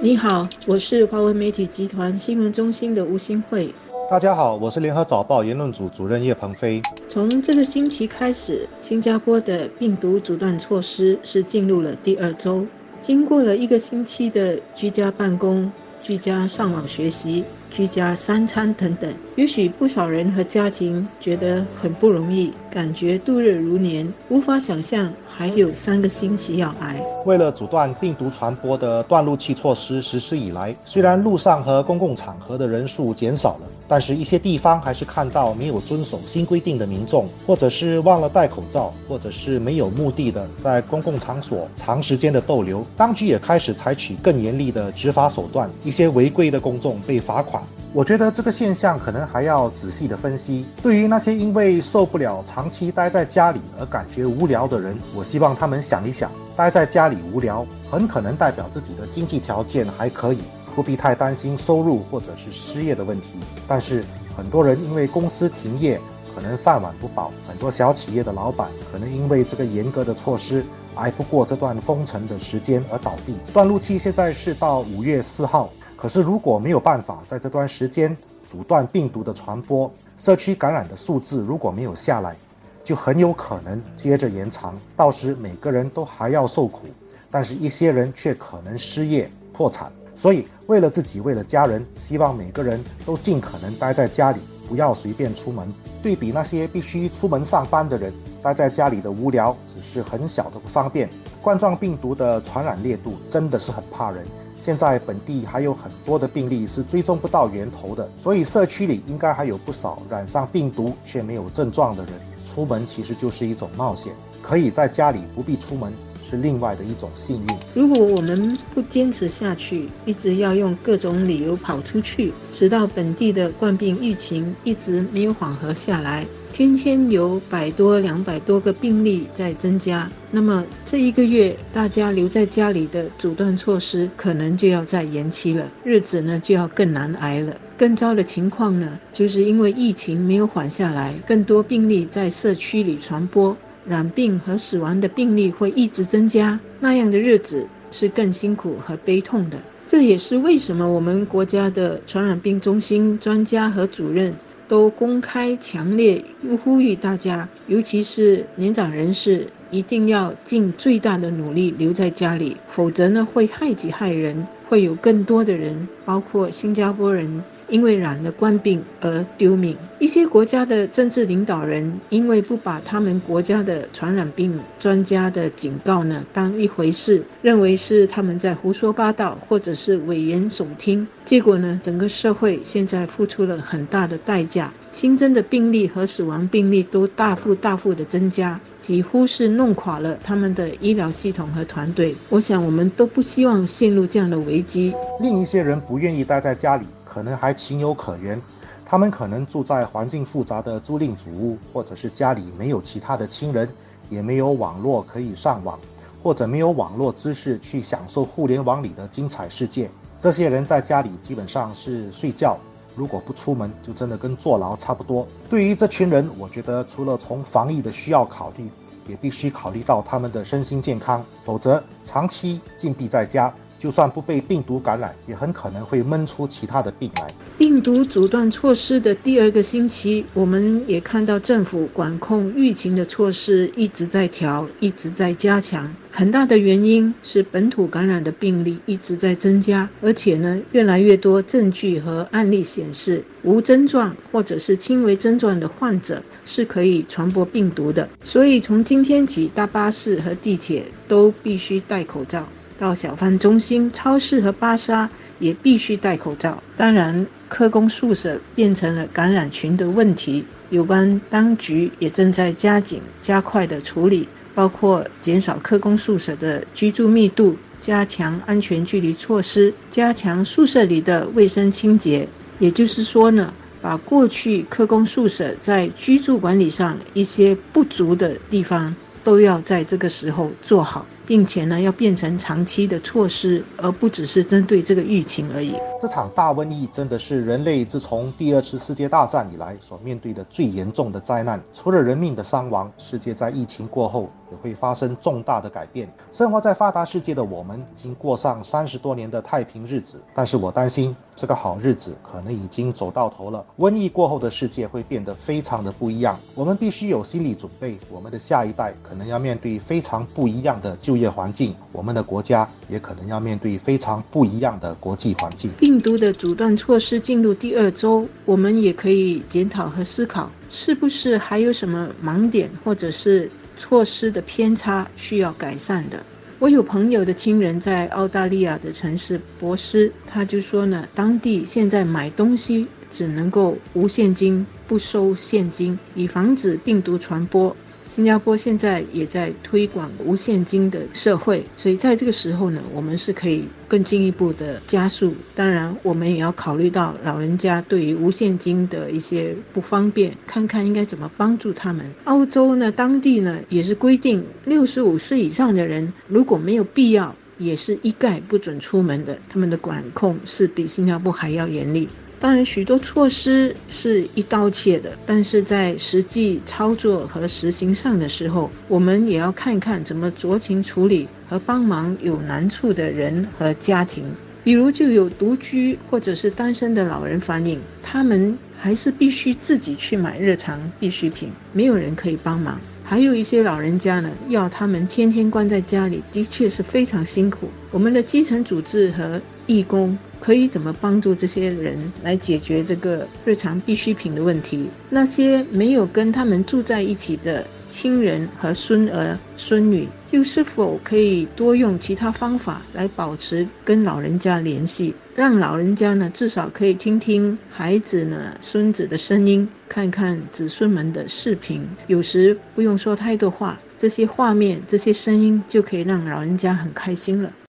你好，我是华为媒体集团新闻中心的吴新慧。大家好，我是联合早报言论组主任叶鹏飞。从这个星期开始，新加坡的病毒阻断措施是进入了第二周。经过了一个星期的居家办公、居家上网学习。居家三餐等等，也许不少人和家庭觉得很不容易，感觉度日如年，无法想象还有三个星期要挨。为了阻断病毒传播的断路器措施实施以来，虽然路上和公共场合的人数减少了，但是一些地方还是看到没有遵守新规定的民众，或者是忘了戴口罩，或者是没有目的的在公共场所长时间的逗留。当局也开始采取更严厉的执法手段，一些违规的公众被罚款。我觉得这个现象可能还要仔细的分析。对于那些因为受不了长期待在家里而感觉无聊的人，我希望他们想一想，待在家里无聊，很可能代表自己的经济条件还可以，不必太担心收入或者是失业的问题。但是很多人因为公司停业，可能饭碗不保；很多小企业的老板可能因为这个严格的措施，挨不过这段封城的时间而倒闭。断路期现在是到五月四号。可是，如果没有办法在这段时间阻断病毒的传播，社区感染的数字如果没有下来，就很有可能接着延长。到时每个人都还要受苦，但是一些人却可能失业破产。所以，为了自己，为了家人，希望每个人都尽可能待在家里，不要随便出门。对比那些必须出门上班的人，待在家里的无聊只是很小的不方便。冠状病毒的传染烈度真的是很怕人。现在本地还有很多的病例是追踪不到源头的，所以社区里应该还有不少染上病毒却没有症状的人。出门其实就是一种冒险，可以在家里不必出门，是另外的一种幸运。如果我们不坚持下去，一直要用各种理由跑出去，直到本地的冠病疫情一直没有缓和下来。天天有百多、两百多个病例在增加，那么这一个月大家留在家里的阻断措施可能就要再延期了，日子呢就要更难挨了。更糟的情况呢，就是因为疫情没有缓下来，更多病例在社区里传播，染病和死亡的病例会一直增加，那样的日子是更辛苦和悲痛的。这也是为什么我们国家的传染病中心专家和主任。都公开强烈呼吁大家，尤其是年长人士，一定要尽最大的努力留在家里，否则呢会害己害人，会有更多的人，包括新加坡人。因为染了冠病而丢命，一些国家的政治领导人因为不把他们国家的传染病专家的警告呢当一回事，认为是他们在胡说八道或者是危言耸听，结果呢，整个社会现在付出了很大的代价，新增的病例和死亡病例都大幅大幅的增加，几乎是弄垮了他们的医疗系统和团队。我想我们都不希望陷入这样的危机。另一些人不愿意待在家里。可能还情有可原，他们可能住在环境复杂的租赁主屋，或者是家里没有其他的亲人，也没有网络可以上网，或者没有网络知识去享受互联网里的精彩世界。这些人在家里基本上是睡觉，如果不出门，就真的跟坐牢差不多。对于这群人，我觉得除了从防疫的需要考虑，也必须考虑到他们的身心健康，否则长期禁闭在家。就算不被病毒感染，也很可能会闷出其他的病来。病毒阻断措施的第二个星期，我们也看到政府管控疫情的措施一直在调，一直在加强。很大的原因是本土感染的病例一直在增加，而且呢，越来越多证据和案例显示，无症状或者是轻微症状的患者是可以传播病毒的。所以从今天起，大巴士和地铁都必须戴口罩。到小贩中心、超市和巴沙也必须戴口罩。当然，科工宿舍变成了感染群的问题，有关当局也正在加紧、加快的处理，包括减少科工宿舍的居住密度、加强安全距离措施、加强宿舍里的卫生清洁。也就是说呢，把过去科工宿舍在居住管理上一些不足的地方，都要在这个时候做好。并且呢要变成长期的措施，而不只是针对这个疫情而已。这场大瘟疫真的是人类自从第二次世界大战以来所面对的最严重的灾难。除了人命的伤亡，世界在疫情过后也会发生重大的改变。生活在发达世界的我们，已经过上三十多年的太平日子，但是我担心这个好日子可能已经走到头了。瘟疫过后的世界会变得非常的不一样，我们必须有心理准备。我们的下一代可能要面对非常不一样的就业环境，我们的国家也可能要面对非常不一样的国际环境。病毒的阻断措施进入第二周，我们也可以检讨和思考，是不是还有什么盲点，或者是措施的偏差需要改善的。我有朋友的亲人在澳大利亚的城市博斯，他就说呢，当地现在买东西只能够无现金，不收现金，以防止病毒传播。新加坡现在也在推广无现金的社会，所以在这个时候呢，我们是可以更进一步的加速。当然，我们也要考虑到老人家对于无现金的一些不方便，看看应该怎么帮助他们。澳洲呢，当地呢也是规定，六十五岁以上的人如果没有必要，也是一概不准出门的。他们的管控是比新加坡还要严厉。当然，许多措施是一刀切的，但是在实际操作和实行上的时候，我们也要看看怎么酌情处理和帮忙有难处的人和家庭。比如，就有独居或者是单身的老人反映，他们还是必须自己去买日常必需品，没有人可以帮忙。还有一些老人家呢，要他们天天关在家里，的确是非常辛苦。我们的基层组织和义工。可以怎么帮助这些人来解决这个日常必需品的问题？那些没有跟他们住在一起的亲人和孙儿孙女，又是否可以多用其他方法来保持跟老人家联系，让老人家呢至少可以听听孩子呢孙子的声音，看看子孙们的视频，有时不用说太多话，这些画面、这些声音就可以让老人家很开心了。